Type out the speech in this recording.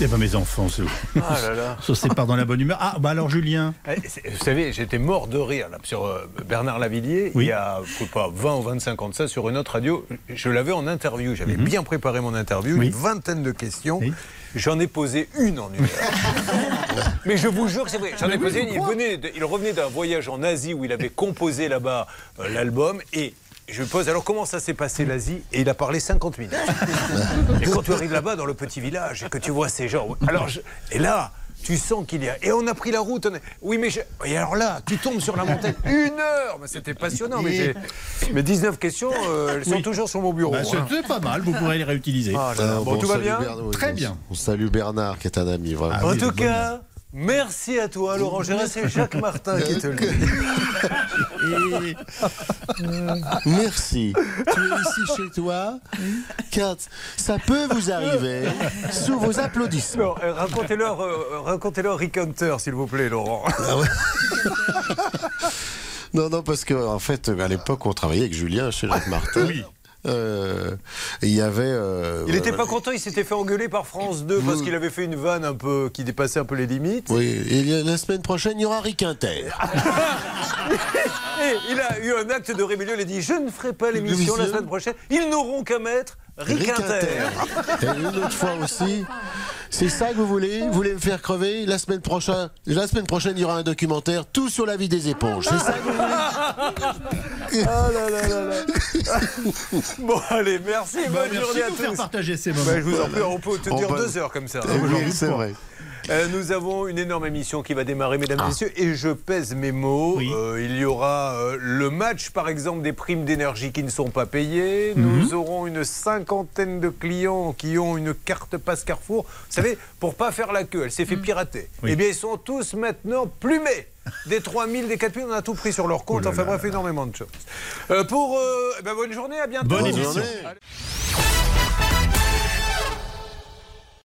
Eh ben mes enfants, se, Ah là là. se séparent dans la bonne humeur. Ah bah alors Julien. Eh, Vous savez, j'étais mort de rire là, sur euh, Bernard Lavillier, Oui. il y a pas, 20 ou 25 ans de ça, sur une autre radio. Je l'avais en interview, j'avais bien préparé mon interview, Mhm. Oui. une vingtaine de questions. Oui. J'en ai posé une en une heure. Mais je vous jure que c'est vrai, j'en ai posé une. Il, venait de- il revenait d'un voyage en Asie où il avait composé là-bas euh, l'album et. Je lui pose alors comment ça s'est passé l'Asie? Et il a parlé 50 minutes. Et quand tu arrives là-bas dans le petit village et que tu vois ces gens, alors je- et là tu sens qu'il y a et on a pris la route. on Oui mais je- et alors là tu tombes sur la montagne une heure, mais c'était passionnant. Mais, j'ai- mais 19 questions, euh, elles sont Oui. toujours sur mon bureau. Bah, hein. c'est pas mal, vous pourrez les réutiliser. Ah là là. Ah, bon, tout va bien. Bernard, oui, Très on- bien. On salue Bernard, qui est un ami, vraiment. Ah En oui, tout cas. Merci à toi, Laurent Gérard. C'est Jacques Martin qui te le dit. Et- Merci. tu es ici chez toi, car ça peut vous arriver sous vos applaudissements. Euh, Racontez-leur euh, racontez-leur Rick Hunter, s'il vous plaît, Laurent. Non, non, parce que en fait, à l'époque, on travaillait avec Julien chez Jacques Martin. Oui. Euh, il y avait. euh, Il n'était euh, pas content, il s'était fait engueuler par France 2 parce qu'il avait fait une vanne un peu qui dépassait un peu les limites. Oui, et la semaine prochaine, il y aura Rick Inter. Et il a eu un acte de rébellion, il a dit Je ne ferai pas l'émission la semaine prochaine. Ils n'auront qu'à mettre Rick, Rick Inter. Et une autre fois aussi. C'est ça que vous voulez? Vous voulez me faire crever? La semaine prochaine, la semaine prochaine, il y aura un documentaire tout sur la vie des éponges. C'est ça que vous voulez? Ah là là là là. Bon, allez, merci, Bah, bonne merci journée à faire tous. partager ces moments. Bah, je vous en prie, on peut te On dire va- deux heures comme ça. Oui, c'est vrai. Euh, nous avons une énorme émission qui va démarrer, mesdames et Ah. messieurs, et je pèse mes mots. Oui. Euh, il y aura euh, le match, par exemple, des primes d'énergie qui ne sont pas payées. Mhm. Nous aurons une cinquantaine de clients qui ont une carte passe Carrefour. Vous savez, pour pas faire la queue, elle s'est fait pirater. Mhm. Oui. Eh bien, ils sont tous maintenant plumés. Des 3000, des 4000, on a tout pris sur leur compte. Oh là enfin là bref, énormément de choses. Euh, pour. euh, eh ben, bonne journée, à bientôt. Bonne émission.